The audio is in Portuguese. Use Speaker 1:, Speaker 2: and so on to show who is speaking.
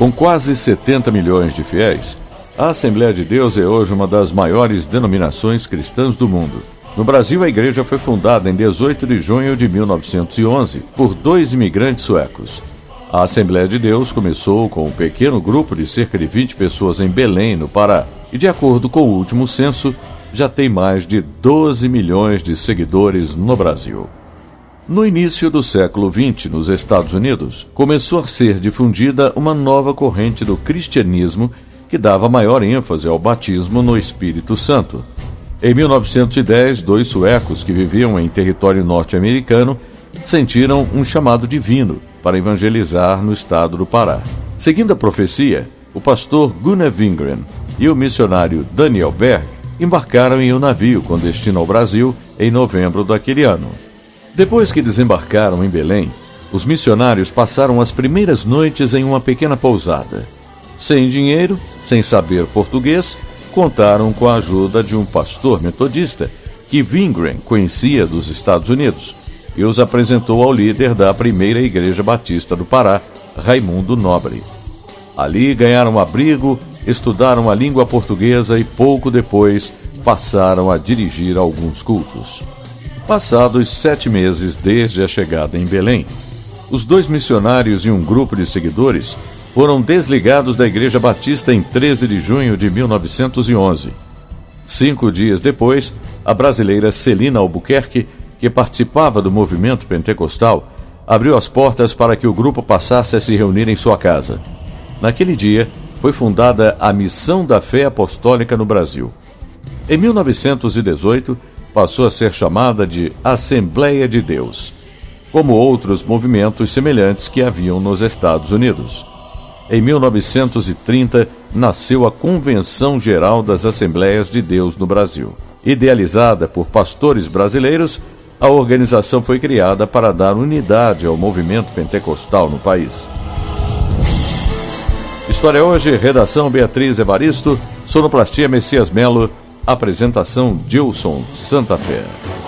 Speaker 1: Com quase 70 milhões de fiéis, a Assembleia de Deus é hoje uma das maiores denominações cristãs do mundo. No Brasil, a igreja foi fundada em 18 de junho de 1911 por dois imigrantes suecos. A Assembleia de Deus começou com um pequeno grupo de cerca de 20 pessoas em Belém, no Pará, e, de acordo com o último censo, já tem mais de 12 milhões de seguidores no Brasil. No início do século XX, nos Estados Unidos, começou a ser difundida uma nova corrente do cristianismo que dava maior ênfase ao batismo no Espírito Santo. Em 1910, dois suecos que viviam em território norte-americano sentiram um chamado divino para evangelizar no estado do Pará. Seguindo a profecia, o pastor Gunnar Wingren e o missionário Daniel Berg embarcaram em um navio com destino ao Brasil em novembro daquele ano. Depois que desembarcaram em Belém, os missionários passaram as primeiras noites em uma pequena pousada. Sem dinheiro, sem saber português, contaram com a ajuda de um pastor metodista que Wingren conhecia dos Estados Unidos e os apresentou ao líder da primeira Igreja Batista do Pará, Raimundo Nobre. Ali ganharam abrigo, estudaram a língua portuguesa e pouco depois passaram a dirigir alguns cultos. Passados sete meses desde a chegada em Belém, os dois missionários e um grupo de seguidores foram desligados da Igreja Batista em 13 de junho de 1911. Cinco dias depois, a brasileira Celina Albuquerque, que participava do movimento pentecostal, abriu as portas para que o grupo passasse a se reunir em sua casa. Naquele dia, foi fundada a Missão da Fé Apostólica no Brasil. Em 1918, passou a ser chamada de Assembleia de Deus, como outros movimentos semelhantes que haviam nos Estados Unidos. Em 1930, nasceu a Convenção Geral das Assembleias de Deus no Brasil. Idealizada por pastores brasileiros, a organização foi criada para dar unidade ao movimento pentecostal no país. História hoje, redação Beatriz Evaristo, sonoplastia Messias Melo, apresentação Dilson Santa Fé.